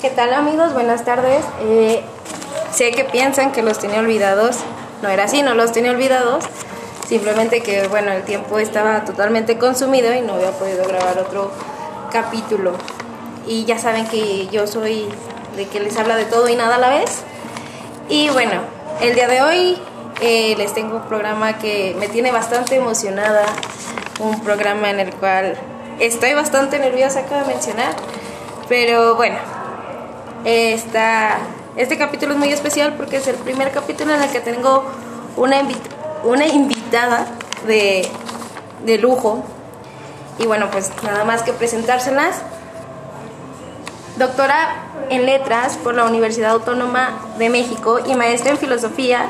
¿Qué tal amigos? Buenas tardes. Eh, sé que piensan que los tenía olvidados. No era así, no los tenía olvidados. Simplemente que, bueno, el tiempo estaba totalmente consumido y no había podido grabar otro capítulo. Y ya saben que yo soy de que les habla de todo y nada a la vez. Y bueno, el día de hoy eh, les tengo un programa que me tiene bastante emocionada. Un programa en el cual estoy bastante nerviosa, acabo de mencionar. Pero bueno, esta, este capítulo es muy especial porque es el primer capítulo en el que tengo una, una invitada de, de lujo. Y bueno, pues nada más que presentárselas. Doctora en Letras por la Universidad Autónoma de México y maestra en Filosofía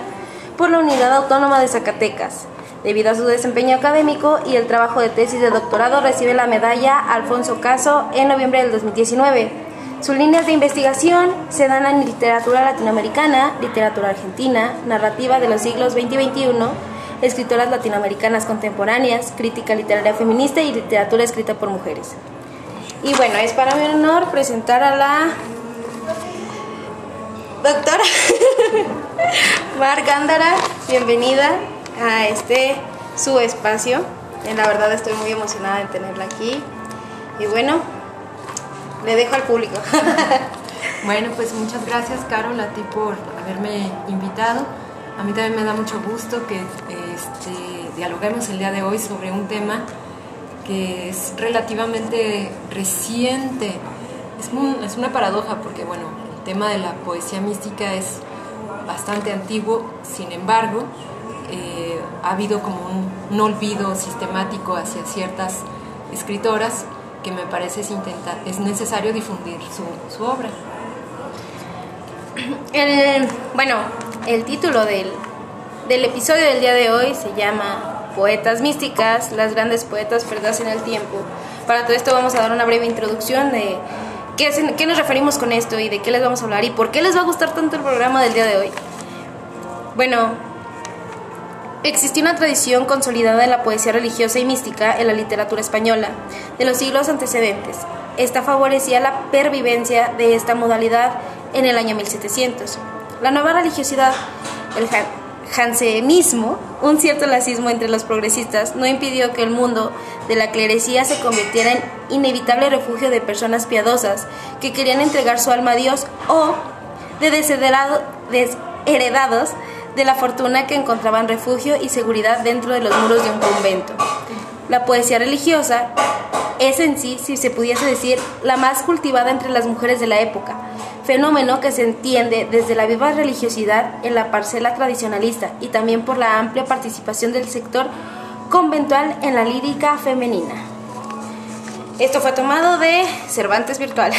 por la Unidad Autónoma de Zacatecas. Debido a su desempeño académico y el trabajo de tesis de doctorado, recibe la medalla Alfonso Caso en noviembre del 2019. Sus líneas de investigación se dan en literatura latinoamericana, literatura argentina, narrativa de los siglos XX y XXI, escritoras latinoamericanas contemporáneas, crítica literaria feminista y literatura escrita por mujeres. Y bueno, es para mi honor presentar a la doctora Mar Gándara. Bienvenida a este su espacio. En la verdad estoy muy emocionada de tenerla aquí. Y bueno, le dejo al público. bueno, pues muchas gracias Carol a ti por haberme invitado. A mí también me da mucho gusto que este, dialoguemos el día de hoy sobre un tema que es relativamente reciente. Es, es una paradoja porque, bueno, el tema de la poesía mística es bastante antiguo, sin embargo, eh, ha habido como un, olvido sistemático hacia ciertas escritoras que me parece es, intentar, es necesario difundir su, obra. bueno, el título del, del episodio del día de hoy se llama Poetas místicas, las grandes poetas perdidas en el tiempo. Para todo esto vamos a dar una breve introducción de qué, qué nos referimos con esto y de qué les vamos a hablar y por qué les va a gustar tanto el programa del día de hoy. Bueno, Existió una tradición consolidada de la poesía religiosa y mística en la literatura española de los siglos antecedentes. Esta favorecía la pervivencia de esta modalidad en el año 1700. La nueva religiosidad, el jansenismo, un cierto lacismo entre los progresistas, no impidió que el mundo de la clerecía se convirtiera en inevitable refugio de personas piadosas que querían entregar su alma a Dios o de desheredados de la fortuna que encontraban refugio y seguridad dentro de los muros de un convento. La poesía religiosa es en sí, si se pudiese decir, la más cultivada entre las mujeres de la época, fenómeno que se entiende desde la viva religiosidad en la parcela tradicionalista y también por la amplia participación del sector conventual en la lírica femenina. Esto fue tomado de Cervantes Virtual.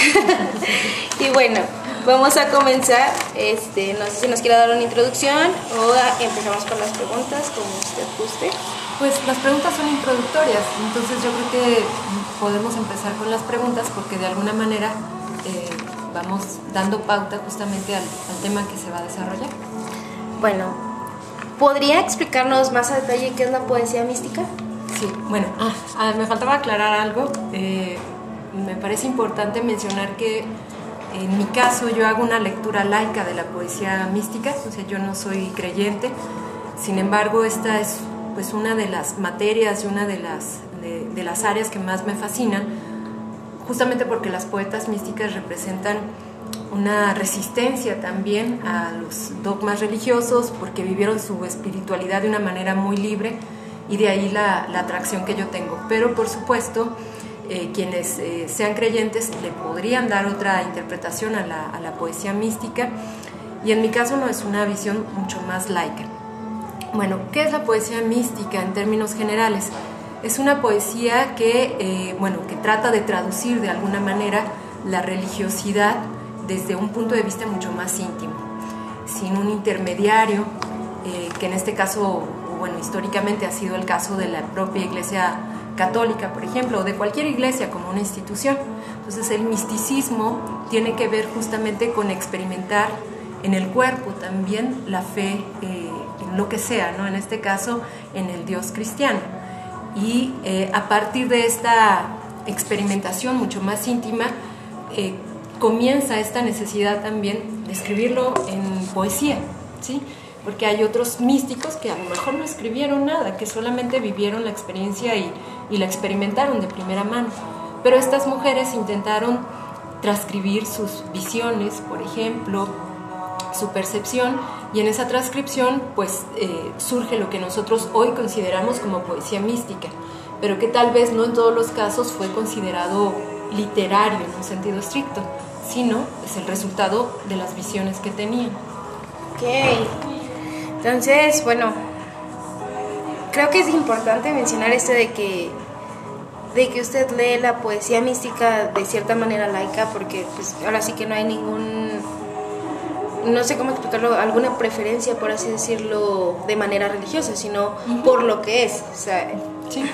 y bueno, Vamos a comenzar, este, no sé si nos quiere dar una introducción o empezamos con las preguntas, como usted guste. Pues las preguntas son introductorias, entonces yo creo que podemos empezar con las preguntas porque de alguna manera eh, vamos dando pauta justamente al, tema que se va a desarrollar. Bueno, ¿podría explicarnos más a detalle qué es la poesía mística? Sí, bueno, ah, ah, me faltaba aclarar algo. Eh, me parece importante mencionar que en mi caso yo hago una lectura laica de la poesía mística, o sea, yo no soy creyente, sin embargo esta es pues una de las materias y una de las, de, las áreas que más me fascinan, justamente porque las poetas místicas representan una resistencia también a los dogmas religiosos, porque vivieron su espiritualidad de una manera muy libre y de ahí la, la atracción que yo tengo. Pero por supuesto, eh, quienes eh, sean creyentes le podrían dar otra interpretación a la, poesía mística y en mi caso no es una visión mucho más laica. Bueno, ¿qué es la poesía mística en términos generales? Es una poesía que, eh, bueno, que trata de traducir de alguna manera la religiosidad desde un punto de vista mucho más íntimo, sin un intermediario, que en este caso, bueno, históricamente ha sido el caso de la propia Iglesia católica, por ejemplo, o de cualquier iglesia como una institución. Entonces el misticismo tiene que ver justamente con experimentar en el cuerpo también la fe eh, en lo que sea, ¿no? en este caso en el Dios cristiano. Y eh, a partir de esta experimentación mucho más íntima, eh, comienza esta necesidad también de escribirlo en poesía, ¿sí? Porque hay otros místicos que a lo mejor no escribieron nada, que solamente vivieron la experiencia y, y la experimentaron de primera mano. Pero estas mujeres intentaron transcribir sus visiones, por ejemplo, su percepción, y en esa transcripción pues eh, surge lo que nosotros hoy consideramos como poesía mística, pero que tal vez no en todos los casos fue considerado literario en un sentido estricto, sino es el resultado de las visiones que tenían. Ok, entonces, bueno, creo que es importante mencionar esto de que de que usted lee la poesía mística de cierta manera laica, porque pues ahora sí que no hay ningún, no sé cómo explicarlo, alguna preferencia, por así decirlo, de manera religiosa, sino por lo que es. O sea, Sí.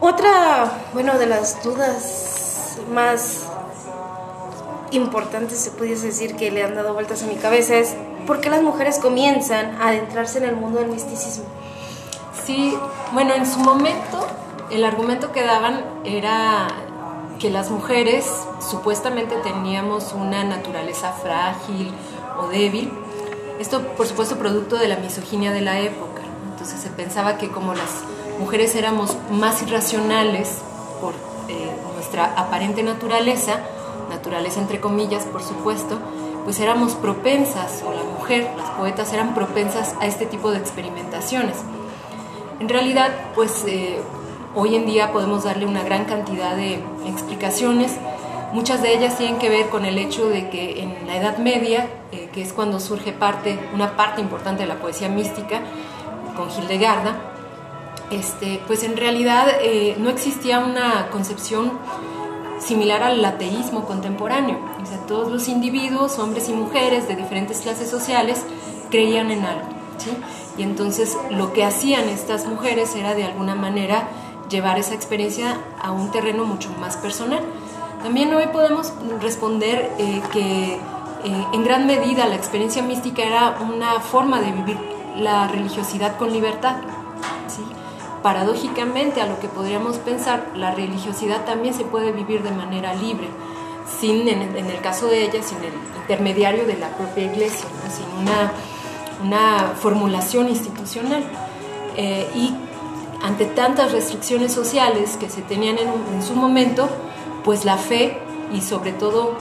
Otra, bueno, de las dudas más importantes, se pudiese decir, que le han dado vueltas a mi cabeza es, ¿por qué las mujeres comienzan a adentrarse en el mundo del misticismo? Sí, bueno, en su momento el argumento que daban era que las mujeres supuestamente teníamos una naturaleza frágil o débil. Esto, por supuesto, producto de la misoginia de la época. Entonces se pensaba que como las mujeres éramos más irracionales por eh, nuestra aparente naturaleza, naturaleza entre comillas, por supuesto, pues éramos propensas, o la mujer, las poetas eran propensas a este tipo de experimentaciones. En realidad, pues eh, hoy en día podemos darle una gran cantidad de explicaciones. Muchas de ellas tienen que ver con el hecho de que en la Edad Media, eh, que es cuando surge parte, una parte importante de la poesía mística, con Hildegarda, este, pues en realidad eh, no existía una concepción similar al ateísmo contemporáneo. O sea, todos los individuos, hombres y mujeres de diferentes clases sociales, creían en algo. ¿sí? Y entonces lo que hacían estas mujeres era de alguna manera llevar esa experiencia a un terreno mucho más personal. También hoy podemos responder eh, que eh, en gran medida la experiencia mística era una forma de vivir la religiosidad con libertad. Paradójicamente, a lo que podríamos pensar, la religiosidad también se puede vivir de manera libre, sin, en, el caso de ella, sin el intermediario de la propia iglesia, sin una una formulación institucional. Eh, y ante tantas restricciones sociales que se tenían en, su momento, pues la fe y sobre todo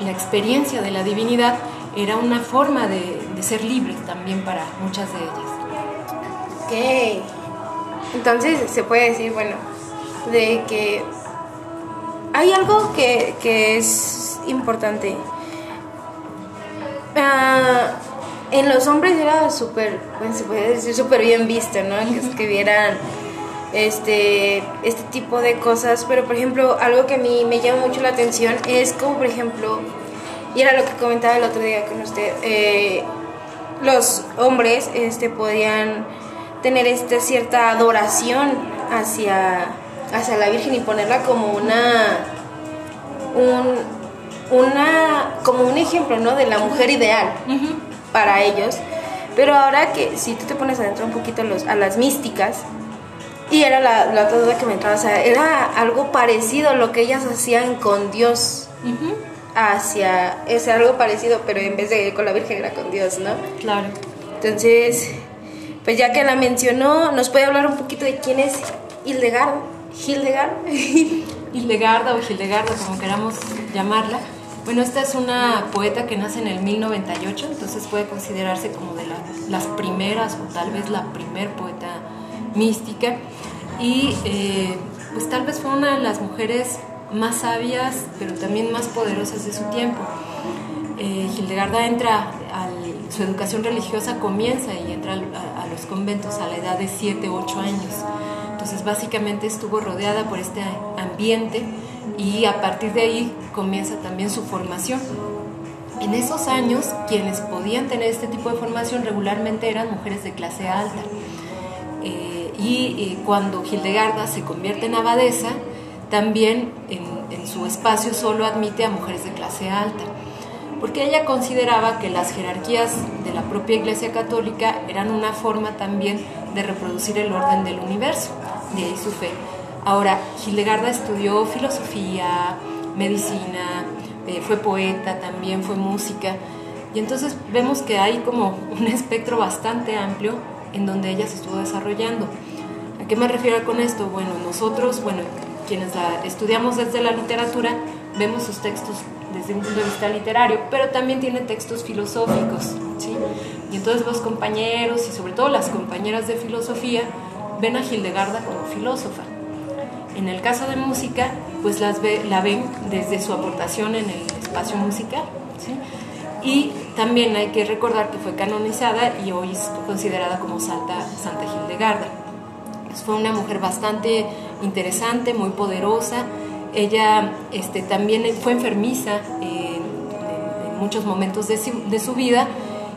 la experiencia de la divinidad era una forma de, ser libre también para muchas de ellas. Ok, entonces se puede decir, bueno, de que hay algo que, que es importante. Uh, en los hombres era súper, bueno, se puede decir súper bien visto, ¿no? Que escribieran este, este tipo de cosas, pero por ejemplo, algo que a mí me llama mucho la atención es como, por ejemplo, y era lo que comentaba el otro día con usted, eh, los hombres este, podían tener esta cierta adoración hacia, hacia la Virgen y ponerla como una, un, una, como un ejemplo, ¿no? De la mujer ideal. Uh -huh para ellos. Pero ahora que si tú te pones adentro un poquito los, a las místicas, y era la, la otra duda que me entraba, o sea, era algo parecido a lo que ellas hacían con Dios. Uh -huh. Hacia, es algo parecido, pero en vez de con la Virgen era con Dios, ¿no? Claro. Entonces, pues ya que la mencionó, ¿nos puede hablar un poquito de quién es Hildegard? Hildegard. Hildegarda o Hildegarda, como queramos llamarla. Bueno, esta es una poeta que nace en el 1098, entonces puede considerarse como de la, las primeras o tal vez la primer poeta mística y eh, pues tal vez fue una de las mujeres más sabias pero también más poderosas de su tiempo. Eh, Hildegarda entra, a su educación religiosa comienza y entra a, los conventos a la edad de 7, 8 años. Entonces básicamente estuvo rodeada por este ambiente y a partir de ahí comienza también su formación. En esos años, quienes podían tener este tipo de formación regularmente eran mujeres de clase alta. Eh, y eh, cuando Hildegarda se convierte en abadesa, también en su espacio solo admite a mujeres de clase alta, porque ella consideraba que las jerarquías de la propia Iglesia Católica eran una forma también de reproducir el orden del universo, de ahí su fe. Ahora, Hildegarda estudió filosofía, medicina, eh, fue poeta también, fue música. Y entonces vemos que hay como un espectro bastante amplio en donde ella se estuvo desarrollando. ¿A qué me refiero con esto? Bueno, nosotros, bueno, quienes la estudiamos desde la literatura, vemos sus textos desde un punto de vista literario, pero también tiene textos filosóficos, ¿sí? Y entonces los compañeros y sobre todo las compañeras de filosofía ven a Hildegarda como filósofa. En el caso de música, pues las ve, la ven desde su aportación en el espacio musical, ¿sí? Y también hay que recordar que fue canonizada y hoy es considerada como Santa, Santa Hildegarda. Pues fue una mujer bastante interesante, muy poderosa. Ella este, también fue enfermiza en, muchos momentos de su, de su vida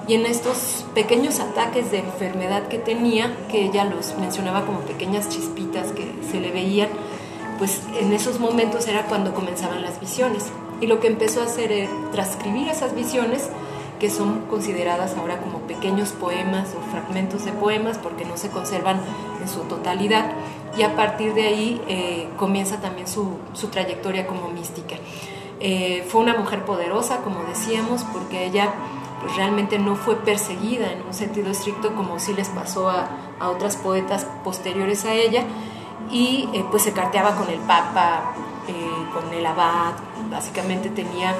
y en estos pequeños ataques de enfermedad que tenía, que ella los mencionaba como pequeñas chispitas que se le veían, pues en esos momentos era cuando comenzaban las visiones. Y lo que empezó a hacer era transcribir esas visiones que son consideradas ahora como pequeños poemas o fragmentos de poemas porque no se conservan en su totalidad y a partir de ahí eh, comienza también su, su, trayectoria como mística. Eh, fue una mujer poderosa, como decíamos, porque ella pues, realmente no fue perseguida en un sentido estricto como sí les pasó a, a otras poetas posteriores a ella y eh, pues se carteaba con el Papa, con el abad, básicamente tenía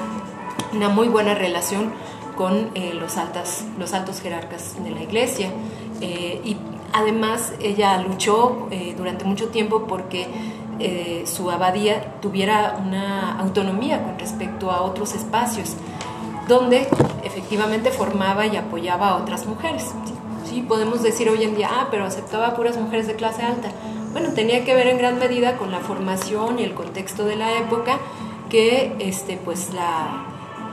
una muy buena relación con los, altas, los altos jerarcas de la iglesia. Además ella luchó eh, durante mucho tiempo porque su abadía tuviera una autonomía con respecto a otros espacios, donde efectivamente formaba y apoyaba a otras mujeres. ¿sí? podemos decir hoy en día, ah, pero aceptaba puras mujeres de clase alta. Bueno, tenía que ver en gran medida con la formación y el contexto de la época que este, pues la,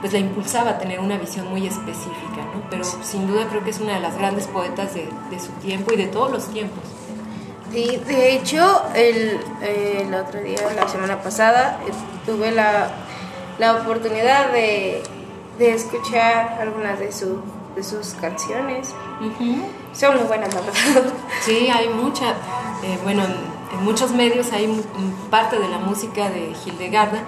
pues la impulsaba a tener una visión muy específica, ¿no? Pero sin duda creo que es una de las grandes poetas de, de su tiempo y de todos los tiempos. Sí, de hecho, el, el otro día, la semana pasada, eh, tuve la, la oportunidad de, de, escuchar algunas de, su, de sus canciones. Son muy buenas, la verdad. Sí, hay mucha. Eh, bueno, en, en, muchos medios hay parte de la música de Hildegarda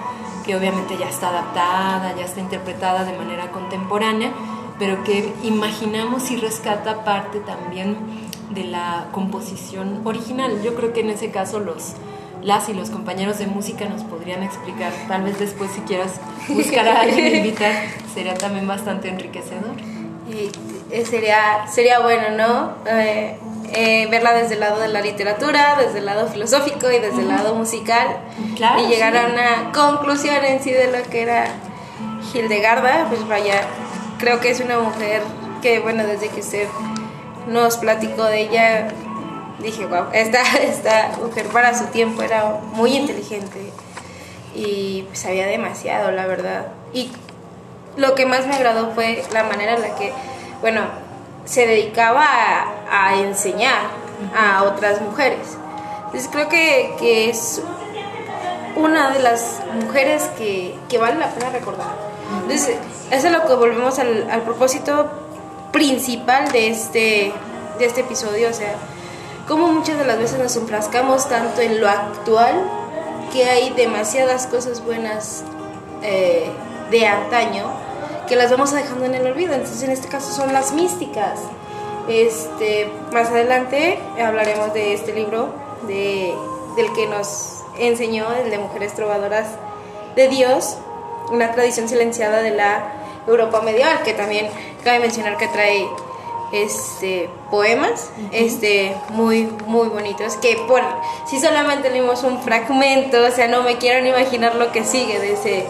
que obviamente ya está adaptada, ya está interpretada de manera contemporánea, pero que imaginamos y rescata parte también de la composición original. Yo creo que en ese caso los las y los compañeros de música nos podrían explicar, tal vez después si quieras buscar a alguien invitar, sería también bastante enriquecedor. Eh, sería, sería bueno, ¿no? Eh, eh, verla desde el lado de la literatura, desde el lado filosófico y desde el lado musical y llegar a una conclusión en sí de lo que era Hildegarda, pues vaya, creo que es una mujer que, bueno, desde que usted nos platicó de ella, dije, wow, esta, esta mujer para su tiempo era muy inteligente y sabía demasiado, la verdad. Y lo que más me agradó fue la manera en la que, bueno, se dedicaba a, enseñar a otras mujeres. Entonces creo que, que, es una de las mujeres que, que, vale la pena recordar. Entonces, eso es lo que volvemos al, al propósito principal de este, de este episodio, o sea, como muchas de las veces nos enfrascamos tanto en lo actual que hay demasiadas cosas buenas eh, de antaño que las vamos dejando en el olvido. Entonces, en este caso son las místicas. Este, más adelante hablaremos de este libro de, del que nos enseñó, el de Mujeres Trovadoras de Dios, una tradición silenciada de la Europa medieval, que también cabe mencionar que trae este poemas este muy muy bonitos que por si solamente leímos un fragmento o sea no me quiero ni imaginar lo que sigue de ese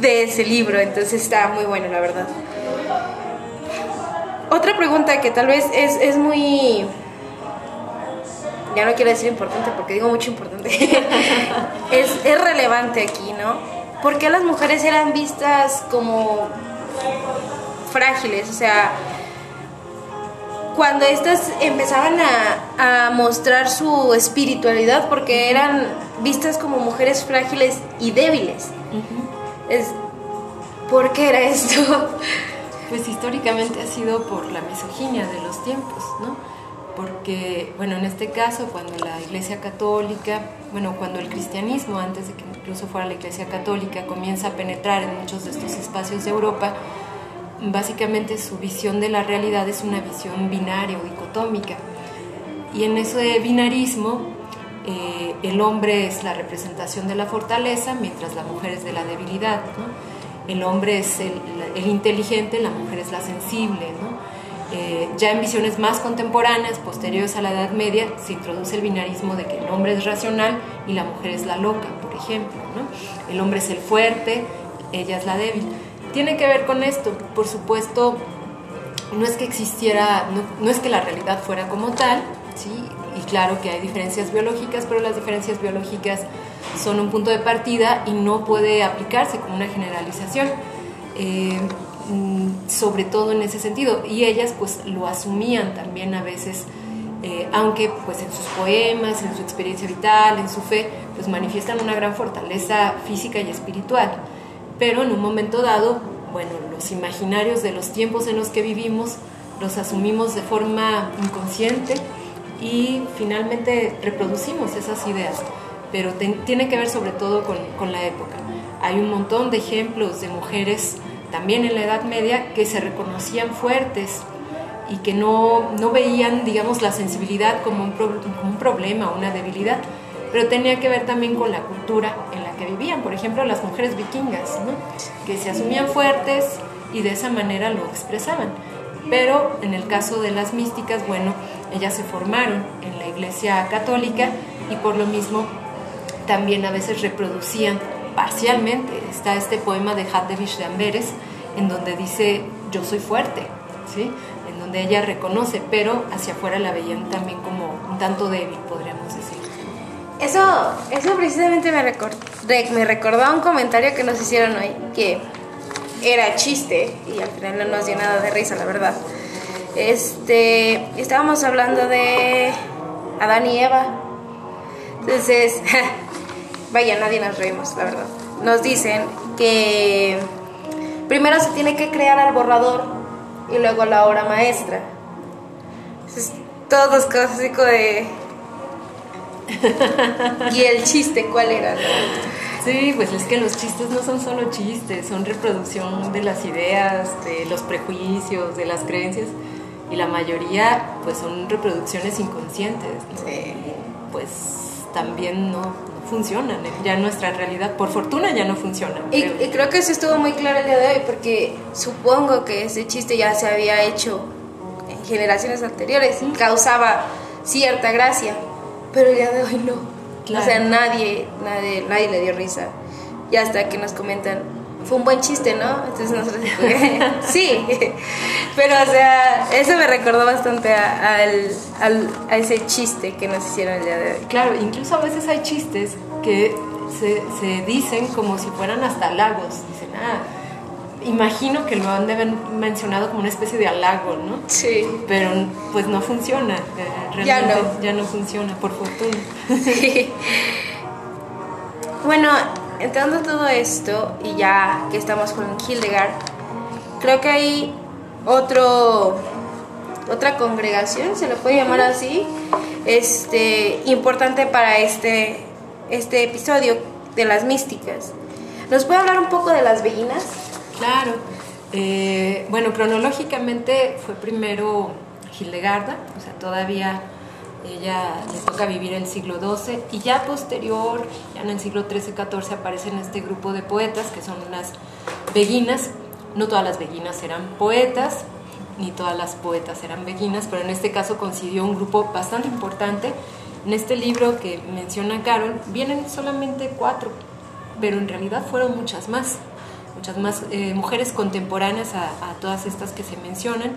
de ese libro, entonces está muy bueno, la verdad. Otra pregunta que tal vez es, es muy... Ya no quiero decir importante porque digo mucho importante. es, es relevante aquí, ¿no? ¿Por qué las mujeres eran vistas como frágiles? O sea, cuando estas empezaban a, a, mostrar su espiritualidad, porque eran vistas como mujeres frágiles y débiles. Es ¿por qué era esto? Pues históricamente ha sido por la misoginia de los tiempos, ¿no? porque, bueno, en este caso, cuando la Iglesia Católica, bueno, cuando el cristianismo, antes de que incluso fuera la Iglesia Católica, comienza a penetrar en muchos de estos espacios de Europa, básicamente su visión de la realidad es una visión binaria o dicotómica. Y en ese binarismo, eh, el hombre es la representación de la fortaleza, mientras la mujer es de la debilidad. El hombre es el, el, inteligente, la mujer es la sensible. Eh, ya en visiones más contemporáneas, posteriores a la Edad Media, se introduce el binarismo de que el hombre es racional y la mujer es la loca, por ejemplo. El hombre es el fuerte, ella es la débil tiene que ver con esto. Por supuesto, no es que existiera, no, es que la realidad fuera como tal, claro que hay diferencias biológicas, pero las diferencias biológicas son un punto de partida y no puede aplicarse como una generalización, eh, mm, sobre todo en ese sentido. Y ellas pues lo asumían también a veces, eh, aunque pues en sus poemas, en su experiencia vital, en su fe, pues manifiestan una gran fortaleza física y espiritual pero en un momento dado, bueno, los imaginarios de los tiempos en los que vivimos los asumimos de forma inconsciente y finalmente reproducimos esas ideas, pero tiene que ver sobre todo con, con la época. Hay un montón de ejemplos de mujeres también en la Edad Media que se reconocían fuertes y que no, no veían, digamos, la sensibilidad como un, como un problema, una debilidad, pero tenía que ver también con la cultura en la que vivían, por ejemplo las mujeres vikingas, que se asumían fuertes y de esa manera lo expresaban. Pero en el caso de las místicas, bueno, ellas se formaron en la iglesia católica y por lo mismo también a veces reproducían parcialmente. Está este poema de Hadevich de Amberes en donde dice yo soy fuerte, ¿sí? en donde ella reconoce, pero hacia afuera la veían también como un tanto débil, podríamos decir. Eso, eso precisamente me, me recordó un comentario que nos hicieron hoy, que era chiste y al final no nos dio nada de risa, la verdad. Este, estábamos hablando de Adán y Eva. Entonces, vaya, nadie nos reímos, la verdad. Nos dicen que primero se tiene que crear al borrador y luego la obra maestra. Entonces, todos como de ¿Y el chiste cuál era? Sí, pues es que los chistes no son solo chistes, son reproducción de las ideas, de los prejuicios, de las creencias y la mayoría pues son reproducciones inconscientes. Sí. Pues también no, funcionan, ya nuestra realidad por fortuna ya no funciona. Y, creo que eso estuvo muy claro el día de hoy porque supongo que ese chiste ya se había hecho en generaciones anteriores, causaba cierta gracia pero el día de hoy no. O sea, nadie, nadie, nadie le dio risa. Y hasta que nos comentan, fue un buen chiste, ¿no? Entonces nosotros sí, pero o sea, eso me recordó bastante a, a, ese chiste que nos hicieron el día de hoy. Claro, incluso a veces hay chistes que se, se dicen como si fueran hasta lagos. Dicen, ah, imagino que lo han de mencionado como una especie de halago, ¿no? Sí. Pero pues no funciona, realmente ya no, ya no funciona, por fortuna. bueno, entrando todo esto y ya que estamos con Hildegard, creo que hay otro otra congregación, se le puede llamar así, este importante para este este episodio de las místicas. ¿Nos puede hablar un poco de las bellinas? Claro. Eh, bueno, cronológicamente fue primero Hildegarda, o sea, todavía ella le toca vivir el siglo XII y ya posterior, ya en el siglo XIII-XIV aparecen este grupo de poetas que son unas beguinas. No todas las beguinas eran poetas, ni todas las poetas eran beguinas, pero en este caso coincidió un grupo bastante importante. En este libro que menciona Carol vienen solamente cuatro, pero en realidad fueron muchas más muchas más eh, mujeres contemporáneas a, todas estas que se mencionan.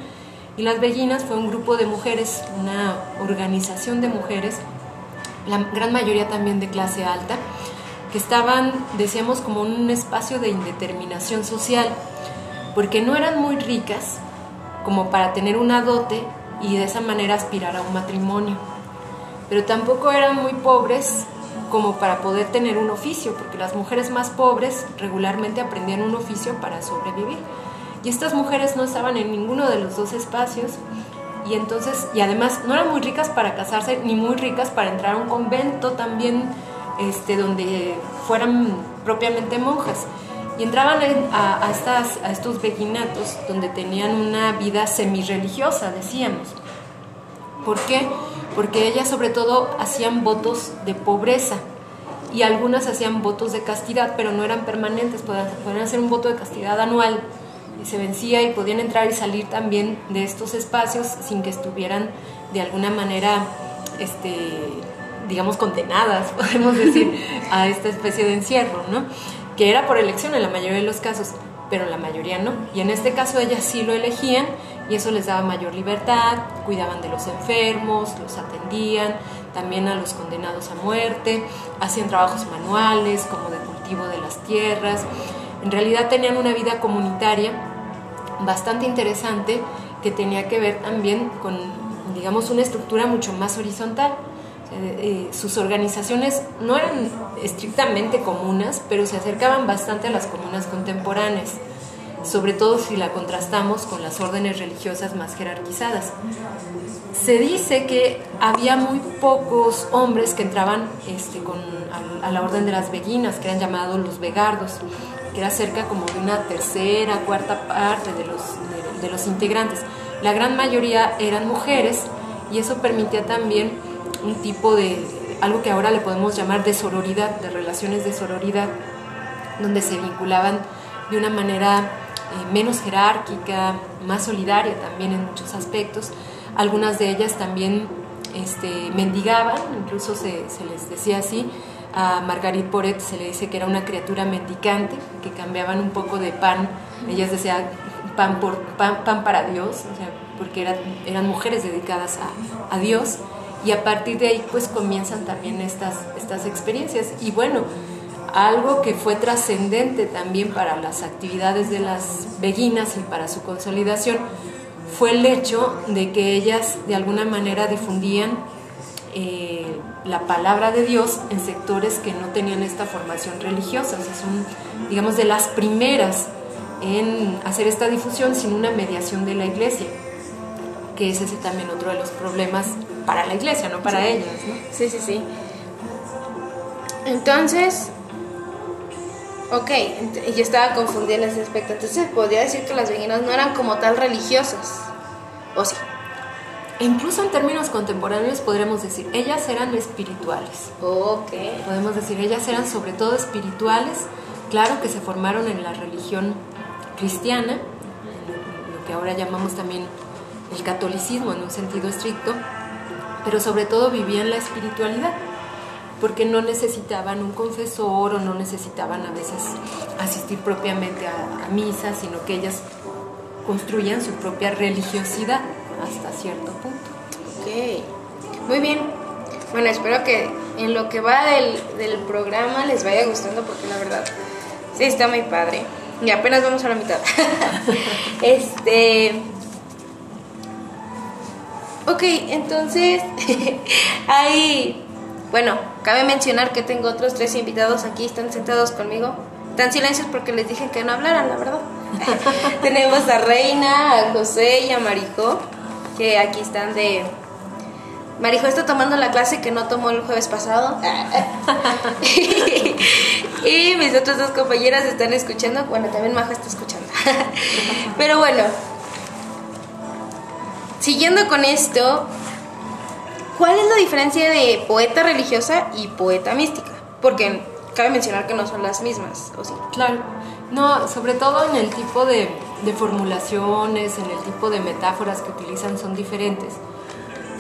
Y Las Bellinas fue un grupo de mujeres, una organización de mujeres, la gran mayoría también de clase alta, que estaban, decíamos, como en un espacio de indeterminación social, porque no eran muy ricas como para tener una dote y de esa manera aspirar a un matrimonio, pero tampoco eran muy pobres como para poder tener un oficio, porque las mujeres más pobres regularmente aprendían un oficio para sobrevivir. Y estas mujeres no estaban en ninguno de los dos espacios y entonces, y además no eran muy ricas para casarse, ni muy ricas para entrar a un convento también, este, donde fueran propiamente monjas. Y entraban a, estas, a estos beguinatos donde tenían una vida semi-religiosa, decíamos. ¿Por qué? Porque ellas sobre todo hacían votos de pobreza y algunas hacían votos de castidad, pero no eran permanentes, podían hacer un voto de castidad anual se vencía y podían entrar y salir también de estos espacios sin que estuvieran de alguna manera, este, digamos, condenadas, podemos decir, a esta especie de encierro, ¿no? Que era por elección en la mayoría de los casos, pero la mayoría no. Y en este caso ellas sí lo elegían y eso les daba mayor libertad, cuidaban de los enfermos, los atendían, también a los condenados a muerte, hacían trabajos manuales como de cultivo de las tierras. En realidad tenían una vida comunitaria bastante interesante que tenía que ver también con, digamos, una estructura mucho más horizontal. Eh, sus organizaciones no eran estrictamente comunas, pero se acercaban bastante a las comunas contemporáneas sobre todo si la contrastamos con las órdenes religiosas más jerarquizadas. Se dice que había muy pocos hombres que entraban este, con, a, la orden de las beguinas, que eran llamados los vegardos, que era cerca como de una tercera, cuarta parte de los, de los integrantes. La gran mayoría eran mujeres y eso permitía también un tipo de, algo que ahora le podemos llamar de sororidad, de relaciones de sororidad, donde se vinculaban de una manera menos jerárquica, más solidaria también en muchos aspectos. Algunas de ellas también este, mendigaban, incluso se, les decía así. A Marguerite Poret se le dice que era una criatura mendicante, que cambiaban un poco de pan. Ellas decían pan, por, pan, para Dios, porque eran, eran mujeres dedicadas a, a Dios y a partir de ahí pues comienzan también estas, estas experiencias. Y bueno, algo que fue trascendente también para las actividades de las beguinas y para su consolidación fue el hecho de que ellas de alguna manera difundían eh, la palabra de Dios en sectores que no tenían esta formación religiosa. O son, digamos, de las primeras en hacer esta difusión sin una mediación de la iglesia, que ese es también otro de los problemas para la iglesia, no para ellas. Sí, sí, sí. Entonces, Ok, yo estaba confundida en ese aspecto. Entonces, podría decir que las beguinas no eran como tal religiosas. ¿O sí? Incluso en términos contemporáneos podremos decir, ellas eran espirituales. Ok. Podemos decir, ellas eran sobre todo espirituales. Claro que se formaron en la religión cristiana, lo que ahora llamamos también el catolicismo en un sentido estricto, pero sobre todo vivían la espiritualidad porque no necesitaban un confesor o no necesitaban a veces asistir propiamente a, misa, sino que ellas construían su propia religiosidad hasta cierto punto. Ok, muy bien. Bueno, espero que en lo que va del, del programa les vaya gustando porque la verdad sí está muy padre. Y apenas vamos a la mitad. este... Ok, entonces hay bueno, cabe mencionar que tengo otros tres invitados aquí, están sentados conmigo. Están silencios porque les dije que no hablaran, la verdad. Tenemos a Reina, a José y a Marijo, que aquí están de... Marijo está tomando la clase que no tomó el jueves pasado. y mis otras dos compañeras están escuchando. Bueno, también Majo está escuchando. Pero bueno, siguiendo con esto, ¿Cuál es la diferencia de poeta religiosa y poeta mística? Porque cabe mencionar que no son las mismas, ¿o sí? Claro, no, sobre todo en el tipo de, formulaciones, en el tipo de metáforas que utilizan son diferentes.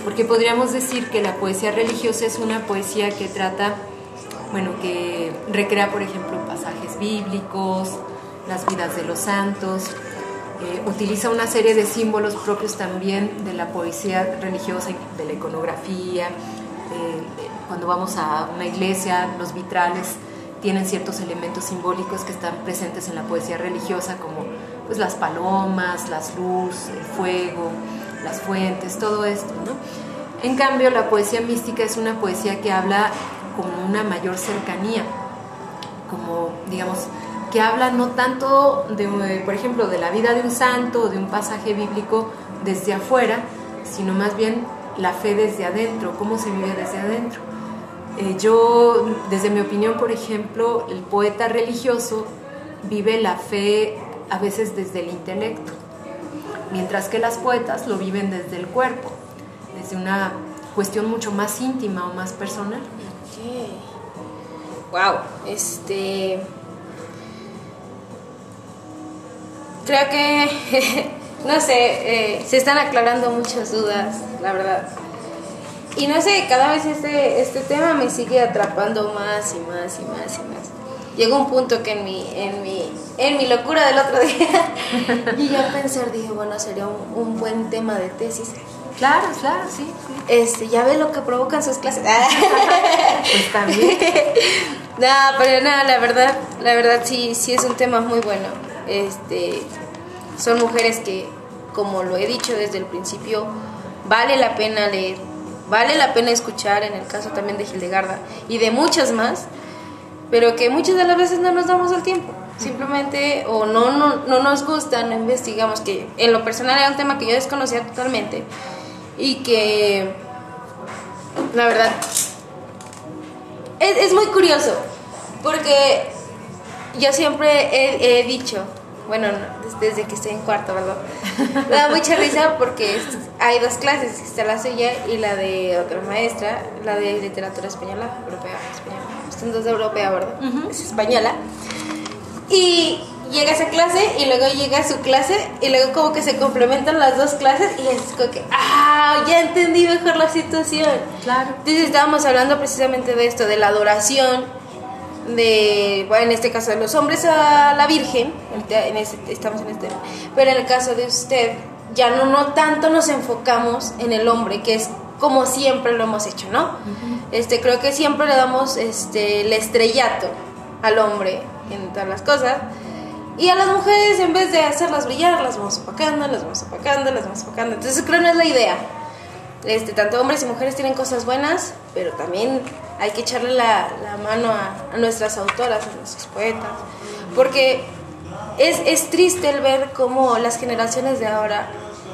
Porque podríamos decir que la poesía religiosa es una poesía que trata, bueno, que recrea, por ejemplo, pasajes bíblicos, las vidas de los santos, eh, utiliza una serie de símbolos propios también de la poesía religiosa de la iconografía. Eh, cuando vamos a una iglesia, los vitrales tienen ciertos elementos simbólicos que están presentes en la poesía religiosa, como pues, las palomas, las luz, el fuego, las fuentes, todo esto. En cambio, la poesía mística es una poesía que habla con una mayor cercanía, como digamos, que habla no tanto, de, por ejemplo, de la vida de un santo o de un pasaje bíblico desde afuera, sino más bien la fe desde adentro, cómo se vive desde adentro. Eh, yo, desde mi opinión, por ejemplo, el poeta religioso vive la fe a veces desde el intelecto, mientras que las poetas lo viven desde el cuerpo, desde una cuestión mucho más íntima o más personal. Wow, este. Creo que, no sé, eh, se están aclarando muchas dudas, la verdad. Y no sé, cada vez este, este tema me sigue atrapando más y más y más y más. Llegó un punto que en mi, en mi, en mi locura del otro día, y ya pensar, dije, bueno, sería un, un buen tema de tesis. Claro, claro, sí. Este, ya ve lo que provocan sus clases. pues también. no, pero nada, la verdad, la verdad sí, sí es un tema muy bueno. Este, son mujeres que, como lo he dicho desde el principio, vale la pena leer, vale la pena escuchar, en el caso también de Hildegarda y de muchas más, pero que muchas de las veces no nos damos el tiempo. Simplemente o no, no, no nos gusta, no investigamos, que en lo personal era un tema que yo desconocía totalmente y que la verdad es, es muy curioso porque yo siempre he, he dicho, bueno, desde que estoy en cuarto, ¿verdad? Me da mucha risa porque hay dos clases, está la suya y la de otra maestra, la de literatura española, europea, española. Son dos de europea, ¿verdad? Es española. Y llega esa clase y luego llega su clase y luego como que se complementan las dos clases y es como que, ah, ya entendí mejor la situación. Claro. Entonces estábamos hablando precisamente de esto, de la adoración, de, bueno, en este caso de los hombres a la Virgen, en este, estamos en este, pero en el caso de usted, ya no, no tanto nos enfocamos en el hombre, que es como siempre lo hemos hecho, ¿no? este, creo que siempre le damos este, el estrellato al hombre en todas las cosas. Y a las mujeres, en vez de hacerlas brillar, las vamos opacando, las vamos opacando, las vamos opacando. Entonces, creo que no es la idea. Este, tanto hombres y mujeres tienen cosas buenas, pero también hay que echarle la, la mano a, a, nuestras autoras, a nuestros poetas. Porque es, es triste el ver cómo las generaciones de ahora,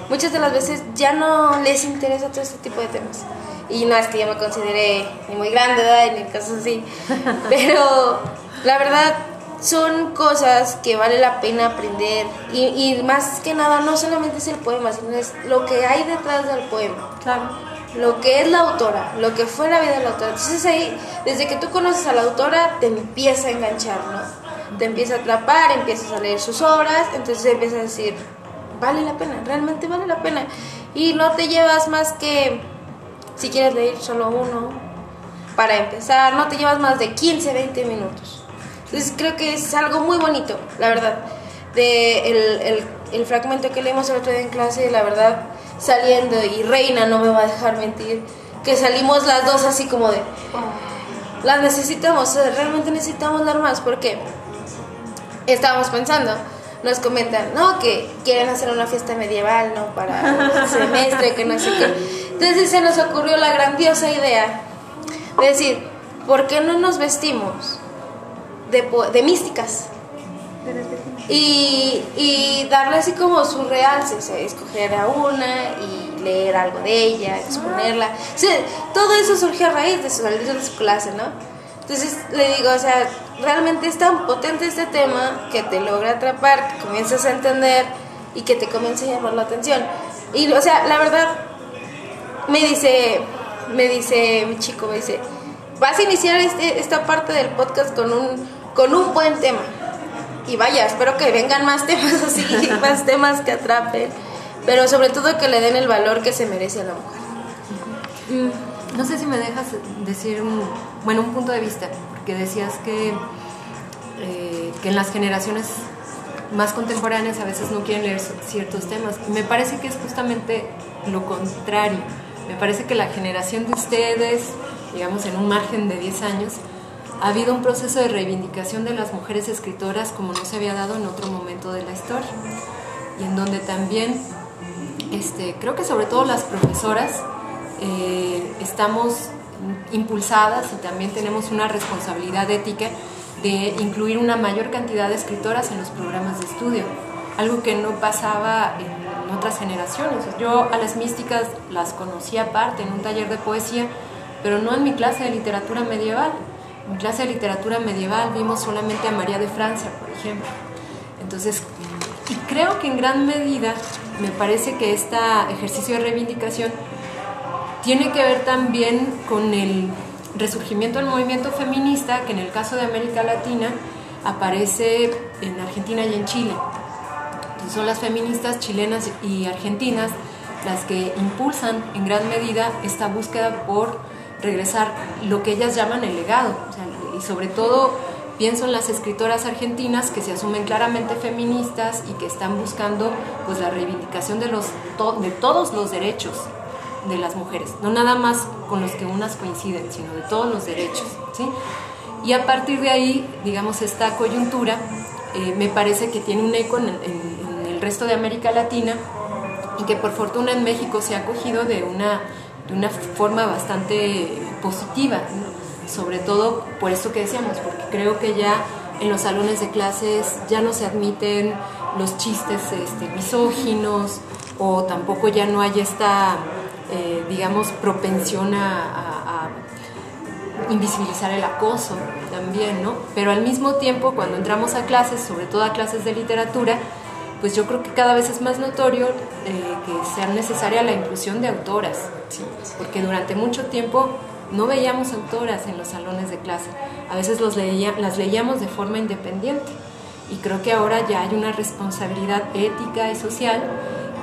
muchas de las veces ya no les interesa todo este tipo de temas. Y no es que yo me considere ni muy grande, ¿verdad? ni cosas así. Pero la verdad, son cosas que vale la pena aprender y, y, más que nada no solamente es el poema, sino es lo que hay detrás del poema. Claro. Lo que es la autora, lo que fue la vida de la autora. Entonces ahí, desde que tú conoces a la autora, te empieza a enganchar, ¿no? Te empieza a atrapar, empiezas a leer sus obras, entonces empiezas a decir, vale la pena, realmente vale la pena. Y no te llevas más que, si quieres leer solo uno, para empezar, no te llevas más de 15, 20 minutos. Entonces creo que es algo muy bonito, la verdad. De el, el, el, fragmento que leímos el otro día en clase, la verdad, saliendo, y Reina no me va a dejar mentir, que salimos las dos así como de... Las necesitamos, realmente necesitamos leer más, porque estábamos pensando, nos comentan, no, que quieren hacer una fiesta medieval, ¿no? Para el semestre, que no sé qué. Entonces se nos ocurrió la grandiosa idea de decir, ¿por qué no nos vestimos? De, de místicas. Y, y, darle así como su realce, o sea, escoger a una y leer algo de ella, exponerla. O todo eso surgió a raíz de su, de su clase, ¿no? Entonces le digo, o sea, realmente es tan potente este tema que te logra atrapar, que comienzas a entender y que te comienza a llamar la atención. Y, o sea, la verdad, me dice, me dice mi chico, me dice, vas a iniciar este, esta parte del podcast con un con un buen tema. Y vaya, espero que vengan más temas así, más temas que atrapen, pero sobre todo que le den el valor que se merece a la mujer. Mm, no sé si me dejas decir un, bueno, un punto de vista, porque decías que, eh, que en las generaciones más contemporáneas a veces no quieren leer ciertos temas. Me parece que es justamente lo contrario. Me parece que la generación de ustedes, digamos en un margen de 10 años, ha habido un proceso de reivindicación de las mujeres escritoras como no se había dado en otro momento de la historia y en donde también este, creo que sobre todo las profesoras eh, estamos impulsadas y también tenemos una responsabilidad ética de incluir una mayor cantidad de escritoras en los programas de estudio, algo que no pasaba en en otras generaciones. Yo a las místicas las conocí aparte en un taller de poesía, pero no en mi clase de literatura medieval. En clase de literatura medieval vimos solamente a María de Francia, por ejemplo. Entonces, y creo que en gran medida me parece que este ejercicio de reivindicación tiene que ver también con el resurgimiento del movimiento feminista, que en el caso de América Latina aparece en Argentina y en Chile. son las feministas chilenas y argentinas las que impulsan en gran medida esta búsqueda por regresar lo que ellas llaman el legado. y sobre todo pienso en las escritoras argentinas que se asumen claramente feministas y que están buscando pues, la reivindicación de, los, de todos los derechos de las mujeres, no nada más con los que unas coinciden, sino de todos los derechos. ¿sí? Y a partir de ahí, digamos, esta coyuntura eh, me parece que tiene un eco en, el resto de América Latina y que por fortuna en México se ha acogido de una, de una forma bastante positiva, sobre todo por esto que decíamos, porque creo que ya en los salones de clases ya no se admiten los chistes este, misóginos o tampoco ya no hay esta, eh, digamos, propensión a invisibilizar el acoso también, ¿no? Pero al mismo tiempo, cuando entramos a clases, sobre todo a clases de literatura, pues yo creo que cada vez es más notorio eh, que sea necesaria la inclusión de autoras, porque durante mucho tiempo no veíamos autoras en los salones de clase, a veces los leía, las leíamos de forma independiente y creo que ahora ya hay una responsabilidad ética y social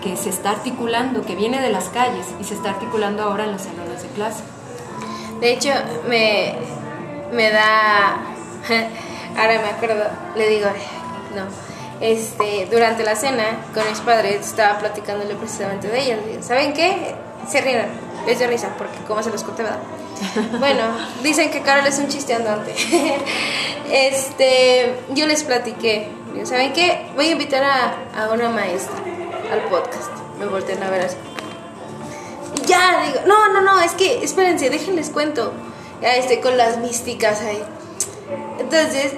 que se está articulando, que viene de las calles y se está articulando ahora en los salones de clase. De hecho, me, me da. Ahora me acuerdo, le digo, no. Este, durante la cena con mis padres estaba platicándole precisamente de ellas. ¿Saben qué? Se ríen, les dio risa, porque como se los conté, ¿verdad? Bueno, dicen que Carol es un chiste andante. Este, yo les platiqué. ¿Saben qué? Voy a invitar a, a una maestra al podcast. Me voltean a ver así ya, digo, no, no, no, es que, espérense, déjenles cuento. Ya estoy con las místicas ahí. Entonces,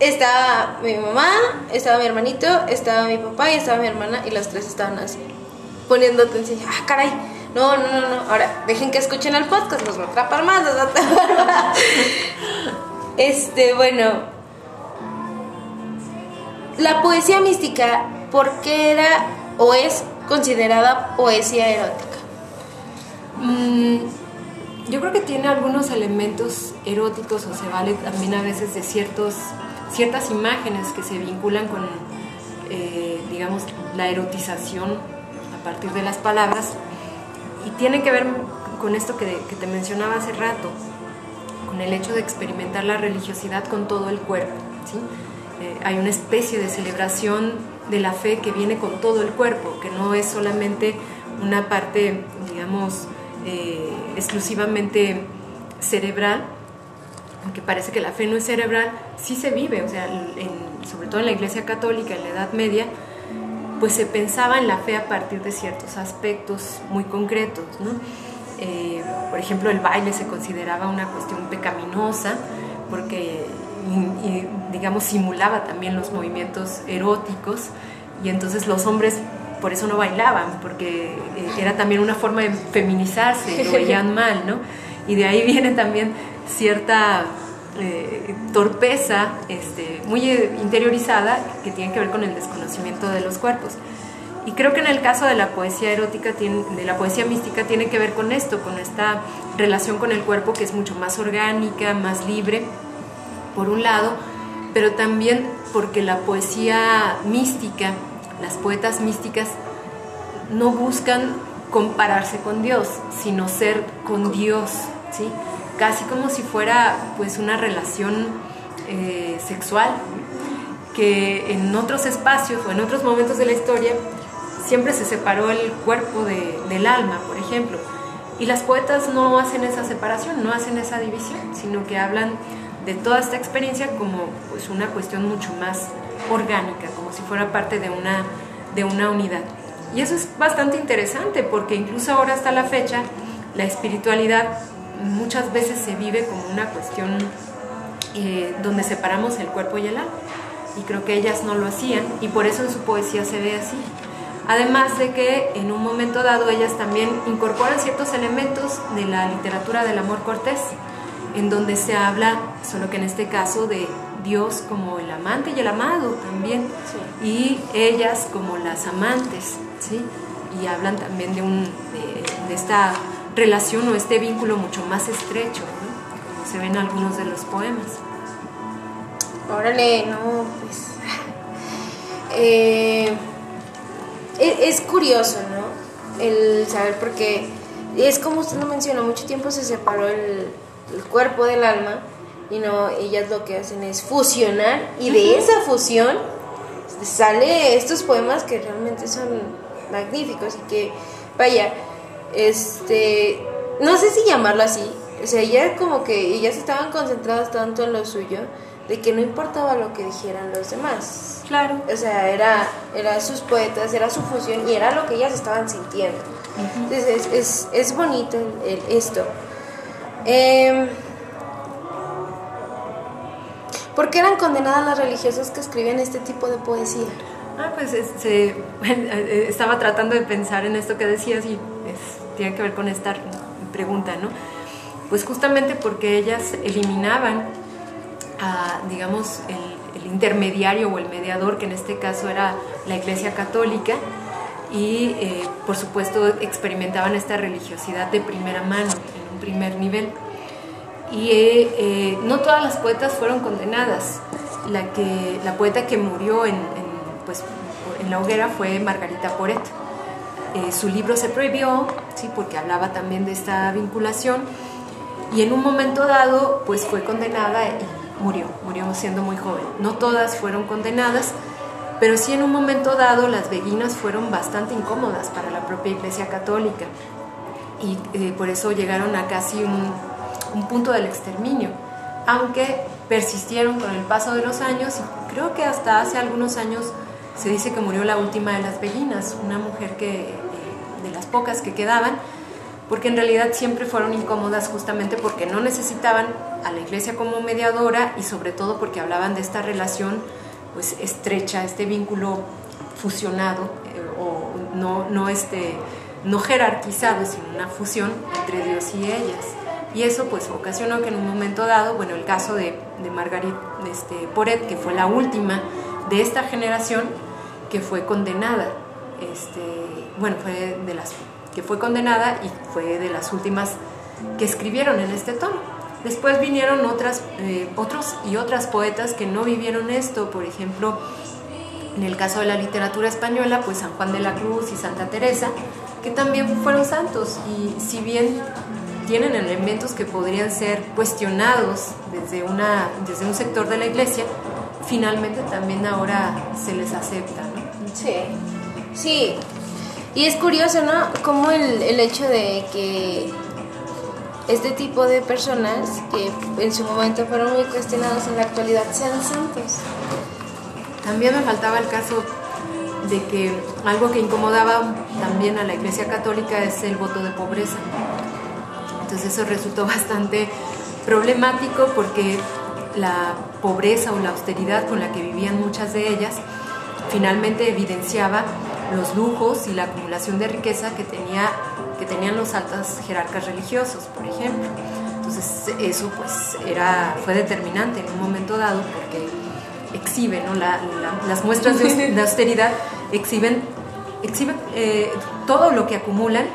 estaba mi mamá, estaba mi hermanito, estaba mi papá y estaba mi hermana y las tres estaban así, poniendo atención. Ah, caray, no, no, no, no. Ahora, dejen que escuchen el podcast, nos va a atrapar más. Este, bueno. La poesía mística, ¿por qué era o es considerada poesía erótica? Mm, yo creo que tiene algunos elementos eróticos o se vale también a veces de ciertos, ciertas imágenes que se vinculan con, eh, digamos, la erotización a partir de las palabras y tiene que ver con esto que, te mencionaba hace rato, con el hecho de experimentar la religiosidad con todo el cuerpo. Eh, hay una especie de celebración de la fe que viene con todo el cuerpo, que no es solamente una parte, digamos, eh, exclusivamente cerebral, aunque parece que la fe no es cerebral, sí se vive, o sea, sobre todo en la Iglesia Católica en la Edad Media, pues se pensaba en la fe a partir de ciertos aspectos muy concretos, eh, por ejemplo, el baile se consideraba una cuestión pecaminosa porque, digamos, simulaba también los movimientos eróticos y entonces los hombres por eso no bailaban, porque eh, era también una forma de feminizarse, lo veían mal, ¿no? Y de ahí viene también cierta eh, torpeza este, muy interiorizada que tiene que ver con el desconocimiento de los cuerpos. Y creo que en el caso de la poesía erótica, de la poesía mística, tiene que ver con esto, con esta relación con el cuerpo que es mucho más orgánica, más libre, por un lado, pero también porque la poesía mística las poetas místicas no buscan compararse con Dios, sino ser con Dios, ¿sí? Casi como si fuera pues una relación eh, sexual que en otros espacios o en otros momentos de la historia siempre se separó el cuerpo del alma, por ejemplo. Y las poetas no hacen esa separación, no hacen esa división, sino que hablan de toda esta experiencia como pues una cuestión mucho más orgánica, como si fuera parte de una, de una unidad. Y eso es bastante interesante porque incluso ahora hasta la fecha la espiritualidad muchas veces se vive como una cuestión eh, donde separamos el cuerpo y el alma. Y creo que ellas no lo hacían y por eso en su poesía se ve así. Además de que en un momento dado ellas también incorporan ciertos elementos de la literatura del amor cortés, en donde se habla, solo que en este caso, de Dios como el amante y el amado también, y ellas como las amantes, ¿sí? y hablan también de, un, de, esta relación o este vínculo mucho más estrecho, como se ven en algunos de los poemas. Órale, no, pues... Eh, es, curioso, ¿no? El saber porque es como usted lo mencionó, mucho tiempo se separó el, cuerpo del alma y no, ellas lo que hacen es fusionar y de esa fusión sale estos poemas que realmente son magníficos y que, vaya, este, no sé si llamarlo así, o sea, ya como que ellas estaban concentradas tanto en lo suyo de que no importaba lo que dijeran los demás. Claro. O sea, era, era sus poetas, era su fusión y era lo que ellas estaban sintiendo. Entonces es, es, bonito esto. Eh, ¿Por qué eran condenadas las religiosas que escribían este tipo de poesía? Ah, pues este, estaba tratando de pensar en esto que decías y tiene que ver con esta pregunta, ¿no? Pues justamente porque ellas eliminaban a, digamos, el, intermediario o el mediador, que en este caso era la Iglesia Católica, y eh, por supuesto experimentaban esta religiosidad de primera mano, en un primer nivel. Y eh, eh, no todas las poetas fueron condenadas. La, que, la poeta que murió en, pues, en la hoguera fue Margarita Poret. Su libro se prohibió, sí, porque hablaba también de esta vinculación, y en un momento dado pues fue condenada y murió, murió siendo muy joven. No todas fueron condenadas, pero sí en un momento dado las beguinas fueron bastante incómodas para la propia Iglesia Católica y eh, por eso llegaron a casi un, un, punto del exterminio, aunque persistieron con el paso de los años y creo que hasta hace algunos años se dice que murió la última de las beguinas, una mujer que, eh, de las pocas que quedaban, porque en realidad siempre fueron incómodas justamente porque no necesitaban a la iglesia como mediadora y sobre todo porque hablaban de esta relación pues estrecha, este vínculo fusionado eh, o no, no, este, no jerarquizado, sino una fusión entre Dios y ellas. Y eso pues ocasionó que en un momento dado, bueno, el caso de, de Margarit este, Poret, que fue la última de esta generación que fue condenada, este, bueno, fue de las que fue condenada y fue de las últimas que escribieron en este tono. Después vinieron otras, eh, otros y otras poetas que no vivieron esto, por ejemplo, en el caso de la literatura española, pues San Juan de la Cruz y Santa Teresa, que también fueron santos y si bien tienen elementos que podrían ser cuestionados desde, una, desde un sector de la iglesia, finalmente también ahora se les acepta. Sí, sí, y es curioso, ¿no? Como el, el hecho de que este tipo de personas que en su momento fueron muy cuestionados en la actualidad sean santos. También me faltaba el caso de que algo que incomodaba también a la Iglesia Católica es el voto de pobreza. Entonces eso resultó bastante problemático porque la pobreza o la austeridad con la que vivían muchas de ellas finalmente evidenciaba los lujos y la acumulación de riqueza que, tenía, que tenían los altos jerarcas religiosos, por ejemplo. Entonces eso pues era, fue determinante en un momento dado porque exhiben, ¿no? las muestras de, austeridad exhiben, exhiben eh, todo lo que acumulan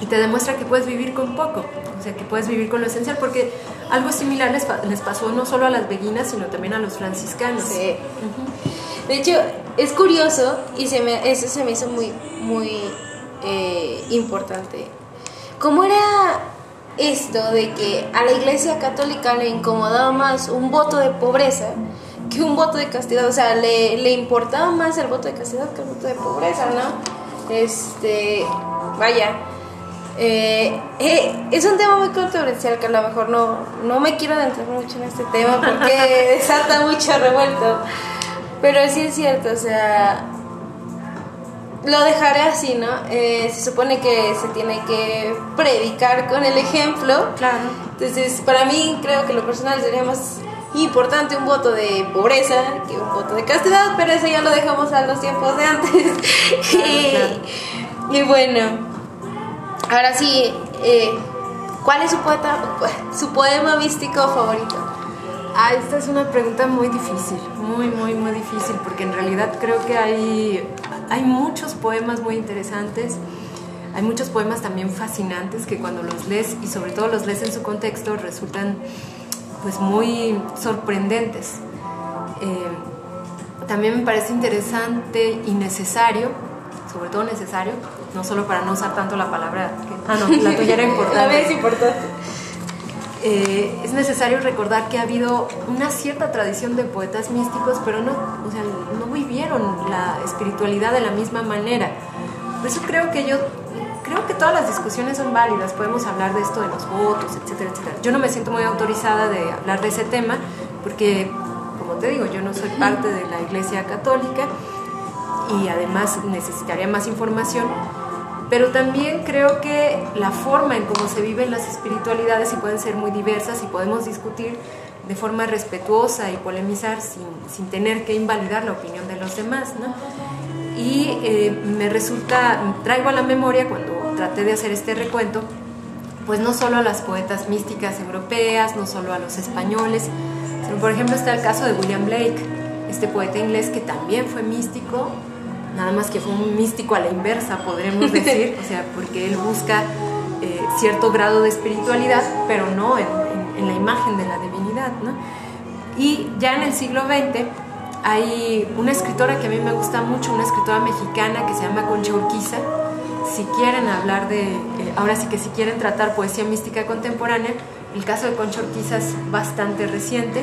y te demuestra que puedes vivir con poco, o sea, que puedes vivir con lo esencial, porque algo similar les, les pasó no solo a las beguinas, sino también a los franciscanos. Sí. De hecho, es curioso y se me, eso se me hizo muy, muy eh, importante. ¿Cómo era esto de que a la Iglesia Católica le incomodaba más un voto de pobreza que un voto de castidad? O sea, le, le importaba más el voto de castidad que el voto de pobreza, ¿no? Este, vaya. Eh, eh, es un tema muy controversial que a lo mejor no, no me quiero adentrar mucho en este tema porque desata mucho revuelto. Pero sí es cierto, o sea, lo dejaré así, ¿no? Eh, se supone que se tiene que predicar con el ejemplo. Claro. Entonces, para mí, creo que lo personal sería más importante un voto de pobreza que un voto de castidad, pero eso ya lo dejamos a los tiempos de antes. y, bueno, ahora sí, eh, ¿cuál es su poeta, su poema místico favorito? Ah, esta es una pregunta muy difícil, muy, muy, muy difícil, porque en realidad creo que hay, hay muchos poemas muy interesantes. Hay muchos poemas también fascinantes que cuando los lees y sobre todo los lees en su contexto resultan pues muy sorprendentes. Eh, también me parece interesante y necesario, sobre todo necesario, no solo para no usar tanto la palabra, ah no, la tuya era importante. es importante. Eh, es necesario recordar que ha habido una cierta tradición de poetas místicos, pero no, o sea, no vivieron la espiritualidad de la misma manera. Por eso creo que yo creo que todas las discusiones son válidas, podemos hablar de esto de los votos, etcétera, etcétera. Yo no me siento muy autorizada de hablar de ese tema porque, como te digo, yo no soy parte de la Iglesia Católica y además necesitaría más información, pero también creo que la forma en cómo se viven las espiritualidades y pueden ser muy diversas y podemos discutir de forma respetuosa y polemizar sin, sin tener que invalidar la opinión de los demás, ¿no? Y eh, me resulta, traigo a la memoria cuando traté de hacer este recuento, pues no solo a las poetas místicas europeas, no solo a los españoles, sino por ejemplo está el caso de William Blake, este poeta inglés que también fue místico, nada más que fue un místico a la inversa, podremos decir, o sea, porque él busca eh, cierto grado de espiritualidad, pero no en, en, la imagen de la divinidad, ¿no? Y ya en el siglo XX hay una escritora que a mí me gusta mucho, una escritora mexicana que se llama Concha Urquiza, si quieren hablar de, eh, ahora sí que si quieren tratar poesía mística contemporánea, el caso de Concha Ortiz es bastante reciente.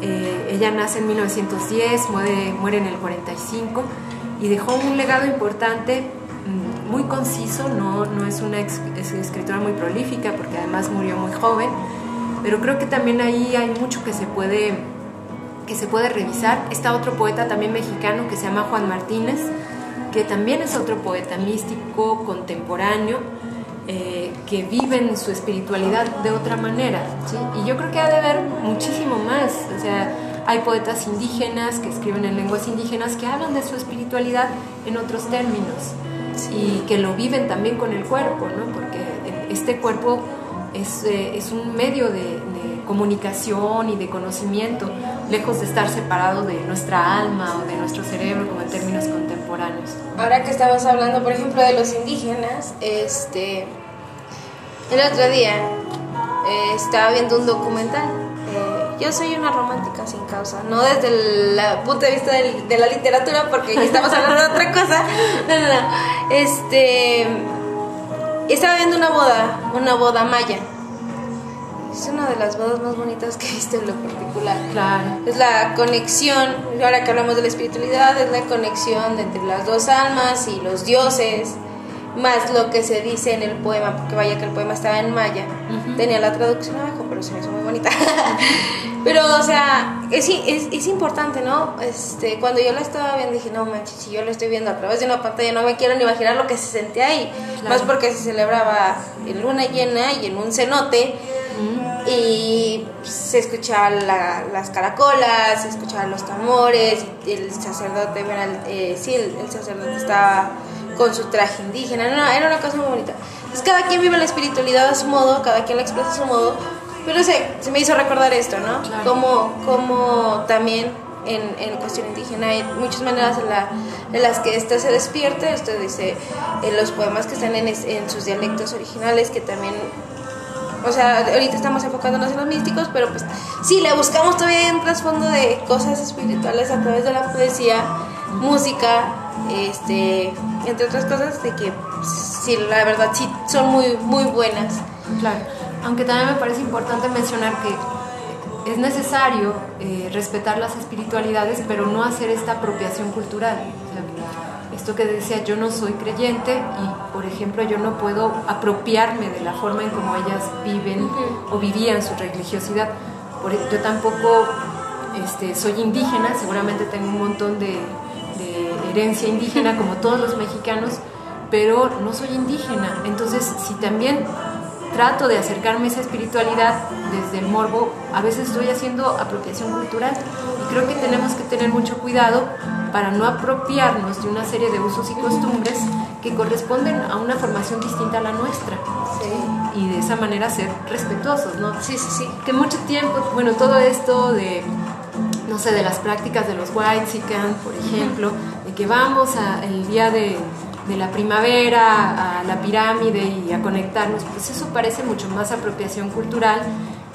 Eh, ella nace en 1910, muere, muere en el 45 y dejó un legado importante, mm, muy conciso, no, no es una escritora muy prolífica porque además murió muy joven, pero creo que también ahí hay mucho que se puede, que se puede revisar. Está otro poeta también mexicano que se llama Juan Martínez, que también es otro poeta místico contemporáneo, eh, que vive en su espiritualidad de otra manera. Y yo creo que ha de haber muchísimo más. O sea, hay poetas indígenas que escriben en lenguas indígenas que hablan de su espiritualidad en otros términos y que lo viven también con el cuerpo, ¿no? porque este cuerpo es, eh, es un medio de, de, comunicación y de conocimiento, lejos de estar separado de nuestra alma o de nuestro cerebro, como en términos contemporáneos. Ahora que estabas hablando, por ejemplo, de los indígenas, este, el otro día eh, estaba viendo un documental. Yo soy una romántica sin causa, no desde el punto de vista de, de la literatura, porque estamos hablando de otra cosa. No, no, no. Este estaba viendo una boda, una boda maya. Es una de las bodas más bonitas que he visto en lo particular. Claro. Es la conexión, ahora que hablamos de la espiritualidad, es la conexión entre las dos almas y los dioses, más lo que se dice en el poema, porque vaya que el poema estaba en maya. Tenía la traducción abajo, pero se me hizo muy bonita. pero, o sea, es, es, es, importante, ¿no? Este, cuando yo la estaba viendo dije, no manches, si yo lo estoy viendo a través de una pantalla, no me quiero ni imaginar lo que se sentía ahí. Claro. Más porque se celebraba en luna llena y en un cenote. Y se escuchaban la, las caracolas, se escuchaban los tambores, el sacerdote, bueno, eh, sí, el, el sacerdote estaba con su traje indígena, no, era una cosa muy bonita. Entonces cada quien vive la espiritualidad a su modo, cada quien la expresa a su modo, pero sé, se me hizo recordar esto, ¿no? Claro. Como, como también en, en, cuestión indígena hay muchas maneras en, la, en las que ésta se despierte, esto dice en los poemas que están en, en sus dialectos originales, que también o sea, ahorita estamos enfocándonos en los místicos, pero pues sí, le buscamos todavía un trasfondo de cosas espirituales a través de la poesía, música, este, entre otras cosas, de que sí, la verdad sí son muy, muy buenas. Claro, aunque también me parece importante mencionar que es necesario eh, respetar las espiritualidades, pero no hacer esta apropiación cultural. O sea, esto que decía, yo no soy creyente y, por ejemplo, yo no puedo apropiarme de la forma en cómo ellas viven uh -huh. o vivían su religiosidad. Por, yo tampoco este, soy indígena, seguramente tengo un montón de, de herencia indígena como todos los mexicanos, pero no soy indígena. Entonces, si también trato de acercarme a esa espiritualidad desde el morbo, a veces estoy haciendo apropiación cultural y creo que tenemos que tener mucho cuidado para no apropiarnos de una serie de usos y costumbres que corresponden a una formación distinta a la nuestra. Y de esa manera ser respetuosos, ¿no? Sí, sí, sí. Que mucho tiempo, bueno, todo esto de, no sé, de las prácticas de los white por ejemplo, que vamos a, el día de de la primavera a la pirámide y a conectarnos, pues eso parece mucho más apropiación cultural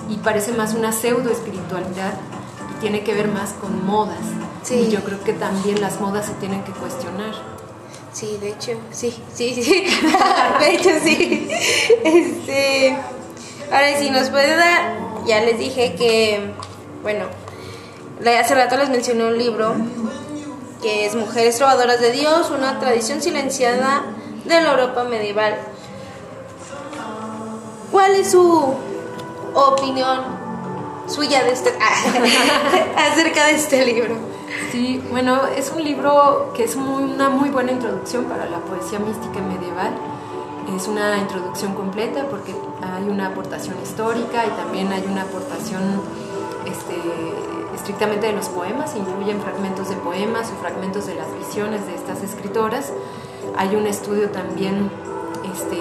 y parece más una pseudo espiritualidad y tiene que ver más con modas. Y yo creo que también las modas se tienen que cuestionar. Sí, de hecho, sí, sí, sí. de hecho, sí. Este, ahora, si nos puede dar, ya les dije que, bueno, hace rato les mencioné un libro que es Mujeres Trovadoras de Dios, una tradición silenciada de la Europa medieval. ¿Cuál es su opinión suya de este, acerca de este libro? Sí, bueno, es un libro que es una muy buena introducción para la poesía mística medieval. Es una introducción completa porque hay una aportación histórica y también hay una aportación este, estrictamente de los poemas, incluyen fragmentos de poemas o fragmentos de las visiones de estas escritoras. Hay un estudio también este,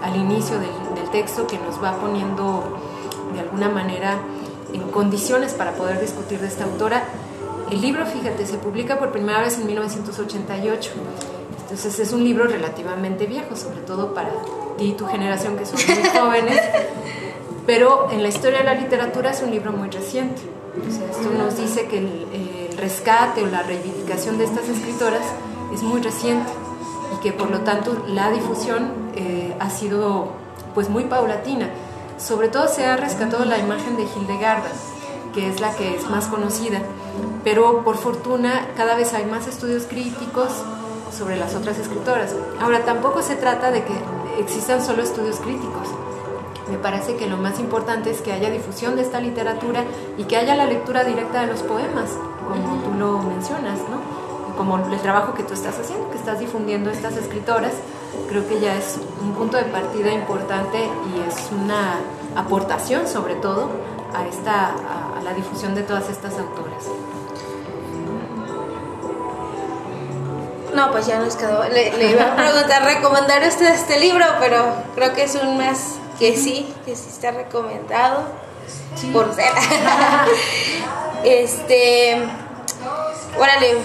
al inicio del, texto que nos va poniendo de alguna manera en condiciones para poder discutir de esta autora. El libro, fíjate, se publica por primera vez en 1988. Entonces es un libro relativamente viejo, sobre todo para ti y tu generación que son muy jóvenes, pero en la historia de la literatura es un libro muy reciente esto nos dice que el, rescate o la reivindicación de estas escritoras es muy reciente y que por lo tanto la difusión eh, ha sido pues muy paulatina. Sobre todo se ha rescatado la imagen de Hildegarda, que es la que es más conocida, pero por fortuna cada vez hay más estudios críticos sobre las otras escritoras. Ahora, tampoco se trata de que existan solo estudios críticos, me parece que lo más importante es que haya difusión de esta literatura y que haya la lectura directa de los poemas, como tú lo mencionas, ¿no? como el trabajo que tú estás haciendo, que estás difundiendo estas escritoras, creo que ya es un punto de partida importante y es una aportación sobre todo a, esta, a, la difusión de todas estas autoras. No, pues ya nos quedó. Le, le iba a preguntar recomendar usted este libro, pero creo que es un más que sí, que sí está recomendado por ser. este, órale,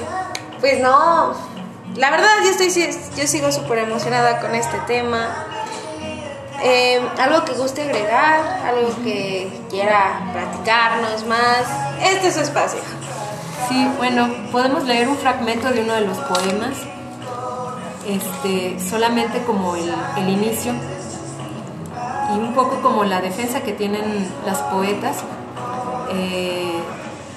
pues no, la verdad yo estoy, yo sigo súper emocionada con este tema. Eh, algo que guste agregar, algo que quiera platicarnos más, este es su espacio. Sí, bueno, podemos leer un fragmento de uno de los poemas, este, solamente como el, el inicio y un poco como la defensa que tienen las poetas. Eh,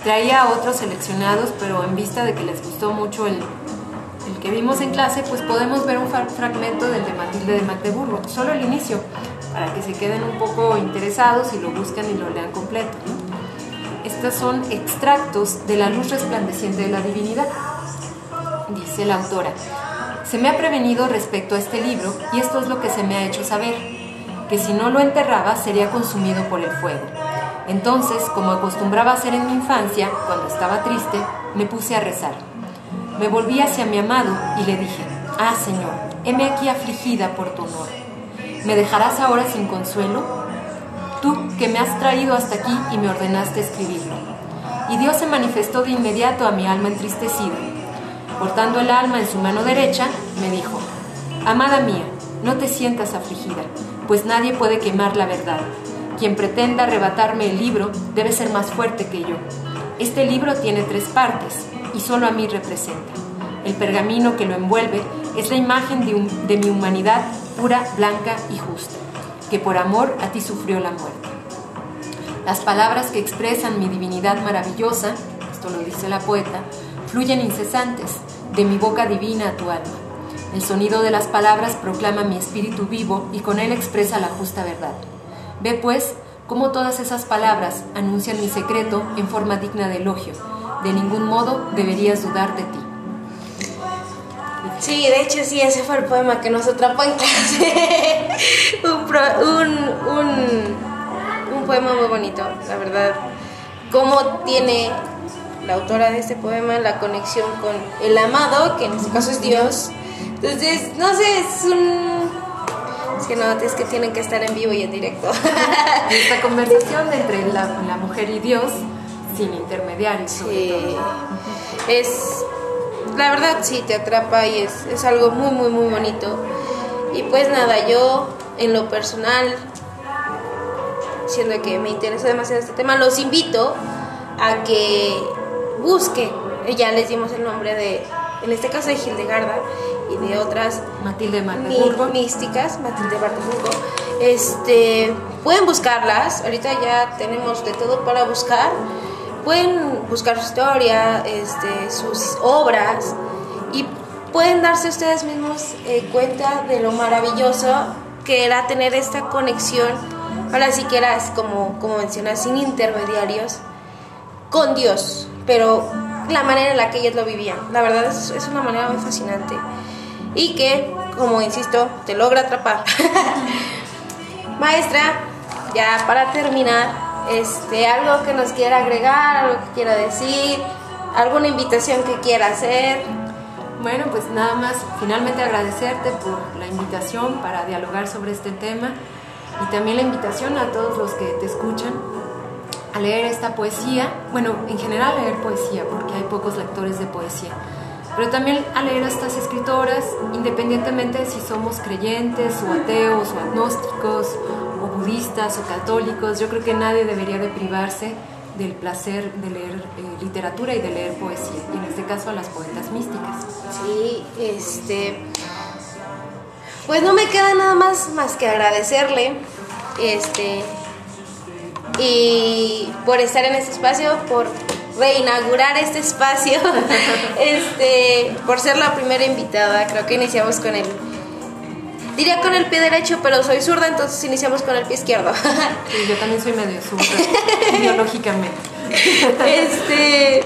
traía otros seleccionados, pero en vista de que les gustó mucho el, el que vimos en clase, pues podemos ver un fragmento del de Matilde de Magdeburgo, solo el inicio, para que se queden un poco interesados y lo buscan y lo lean completo. Estos son extractos de la luz resplandeciente de la divinidad, dice la autora. Se me ha prevenido respecto a este libro y esto es lo que se me ha hecho saber que si no lo enterraba sería consumido por el fuego. Entonces, como acostumbraba hacer en mi infancia, cuando estaba triste, me puse a rezar. Me volví hacia mi amado y le dije, Ah, Señor, heme aquí afligida por tu honor. ¿Me dejarás ahora sin consuelo? Tú que me has traído hasta aquí y me ordenaste escribirlo. Y Dios se manifestó de inmediato a mi alma entristecida. Cortando el alma en su mano derecha, me dijo, Amada mía, no te sientas afligida, pues nadie puede quemar la verdad. Quien pretenda arrebatarme el libro debe ser más fuerte que yo. Este libro tiene tres partes y solo a mí representa. El pergamino que lo envuelve es la imagen de, mi humanidad pura, blanca y justa, que por amor a ti sufrió la muerte. Las palabras que expresan mi divinidad maravillosa, esto lo dice la poeta, fluyen incesantes de mi boca divina a tu alma. El sonido de las palabras proclama mi espíritu vivo y con él expresa la justa verdad. Ve pues cómo todas esas palabras anuncian mi secreto en forma digna de elogio. De ningún modo deberías dudar de ti. Sí, de hecho sí, ese fue el poema que nos atrapó en clase. un, un, un, poema muy bonito, la verdad. Cómo tiene la autora de este poema la conexión con el amado, que en este caso es Dios. Entonces, no sé, es un... Es que no, es que tienen que estar en vivo y en directo. Esta conversación entre la, la mujer y Dios sin intermediarios. Sí. Es, la verdad sí, te atrapa y es, es algo muy, muy, muy bonito. Y pues nada, yo en lo personal, siendo que me interesa demasiado este tema, los invito a que busquen, ya les dimos el nombre de, en este caso de Hildegarda y de otras Matilde místicas, Matilde Marteburgo, este, pueden buscarlas, ahorita ya tenemos de todo para buscar. Pueden buscar su historia, este, sus obras y pueden darse ustedes mismos eh, cuenta de lo maravilloso que era tener esta conexión, ahora sí que como, como mencionas, sin intermediarios, con Dios, pero la manera en la que ellos lo vivían, la verdad es, es una manera muy fascinante y que, como insisto, te logra atrapar. Maestra, ya para terminar, este, algo que nos quiera agregar, algo que quiera decir, alguna invitación que quiera hacer. Bueno, pues nada más, finalmente agradecerte por la invitación para dialogar sobre este tema y también la invitación a todos los que te escuchan a leer esta poesía, bueno, en general leer poesía, porque hay pocos lectores de poesía, pero también a leer a estas escritoras, independientemente de si somos creyentes o ateos o agnósticos o budistas o católicos, yo creo que nadie debería de privarse del placer de leer eh, literatura y de leer poesía, y en este caso a las poetas místicas. Sí, este... Pues no me queda nada más más que agradecerle este y por estar en este espacio, por reinaugurar este espacio, este, por ser la primera invitada. Creo que iniciamos con el Diría con el pie derecho, pero soy zurda, entonces iniciamos con el pie izquierdo. yo también soy medio zurda, biológicamente. Este.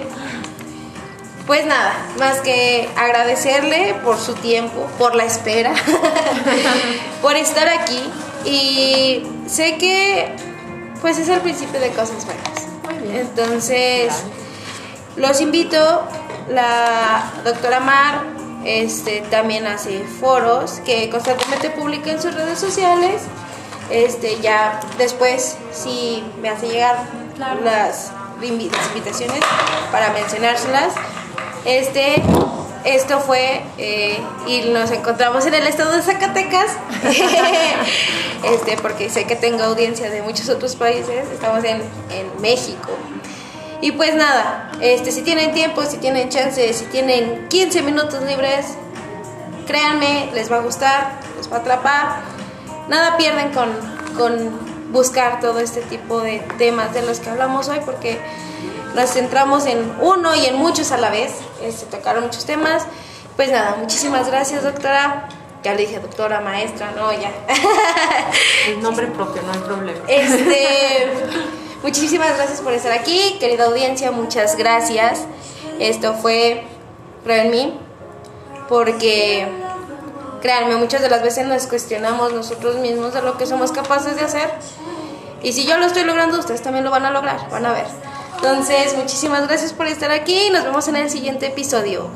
Pues nada, más que agradecerle por su tiempo, por la espera, por estar aquí. Y sé que, pues, es el principio de cosas buenas. Entonces, los invito, la doctora Mar este, también hace foros que constantemente publica en sus redes sociales. Este, ya después si me hace llegar las, invitaciones para mencionárselas. Este, esto fue eh, y nos encontramos en el estado de Zacatecas, este, porque sé que tengo audiencia de muchos otros países. Estamos en, en México. Y pues nada, este, si tienen tiempo, si tienen chance, si tienen 15 minutos libres, créanme, les va a gustar, les va a atrapar. Nada pierden con, con buscar todo este tipo de temas de los que hablamos hoy porque nos centramos en uno y en muchos a la vez. Este, tocaron muchos temas. Pues nada, muchísimas gracias doctora. Ya le dije doctora, maestra, no, ya. El nombre propio, no hay problema. Este... Muchísimas gracias por estar aquí, querida audiencia, muchas gracias. Esto fue Creo en mí, porque créanme, muchas de las veces nos cuestionamos nosotros mismos de lo que somos capaces de hacer. Y si yo lo estoy logrando, ustedes también lo van a lograr, van a ver. Entonces, muchísimas gracias por estar aquí nos vemos en el siguiente episodio.